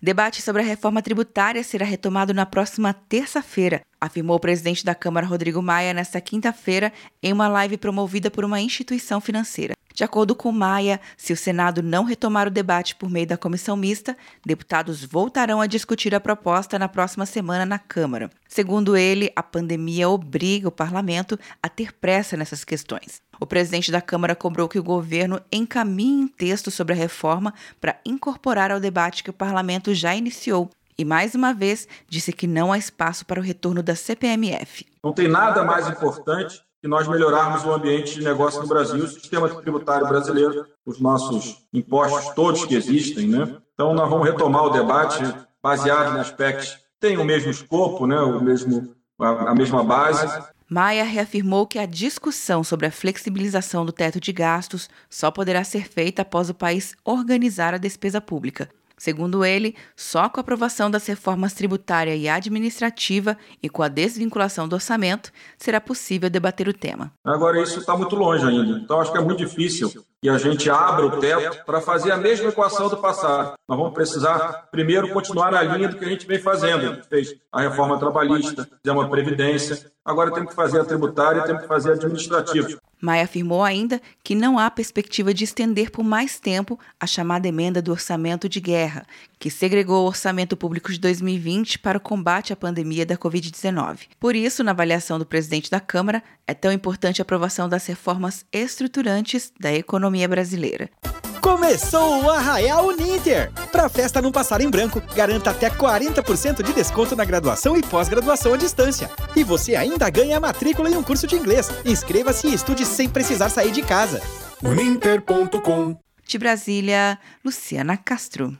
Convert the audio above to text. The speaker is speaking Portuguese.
Debate sobre a reforma tributária será retomado na próxima terça-feira, afirmou o presidente da Câmara, Rodrigo Maia, nesta quinta-feira, em uma live promovida por uma instituição financeira. De acordo com Maia, se o Senado não retomar o debate por meio da comissão mista, deputados voltarão a discutir a proposta na próxima semana na Câmara. Segundo ele, a pandemia obriga o parlamento a ter pressa nessas questões. O presidente da Câmara cobrou que o governo encaminhe um texto sobre a reforma para incorporar ao debate que o parlamento já iniciou. E mais uma vez disse que não há espaço para o retorno da CPMF. Não tem nada mais importante que nós melhorarmos o ambiente de negócio no Brasil, o sistema tributário brasileiro, os nossos impostos todos que existem, né? Então nós vamos retomar o debate baseado nas PECs que têm o mesmo escopo, né? O mesmo a, a mesma base. Maia reafirmou que a discussão sobre a flexibilização do teto de gastos só poderá ser feita após o país organizar a despesa pública. Segundo ele, só com a aprovação das reformas tributária e administrativa e com a desvinculação do orçamento será possível debater o tema. Agora, isso está muito longe ainda, então acho que é muito difícil que a gente abra o teto para fazer a mesma equação do passado. Nós vamos precisar, primeiro, continuar na linha do que a gente vem fazendo. A gente fez a reforma trabalhista, fizemos a Previdência, agora temos que fazer a tributária e temos que fazer a administrativa. Maia afirmou ainda que não há perspectiva de estender por mais tempo a chamada emenda do orçamento de guerra, que segregou o orçamento público de 2020 para o combate à pandemia da Covid-19. Por isso, na avaliação do presidente da Câmara, é tão importante a aprovação das reformas estruturantes da economia brasileira. Começou o Arraial Uninter! Para a festa não passar em branco, garanta até 40% de desconto na graduação e pós-graduação à distância. E você ainda ganha a matrícula em um curso de inglês. Inscreva-se e estude sem precisar sair de casa. Uninter.com De Brasília, Luciana Castro.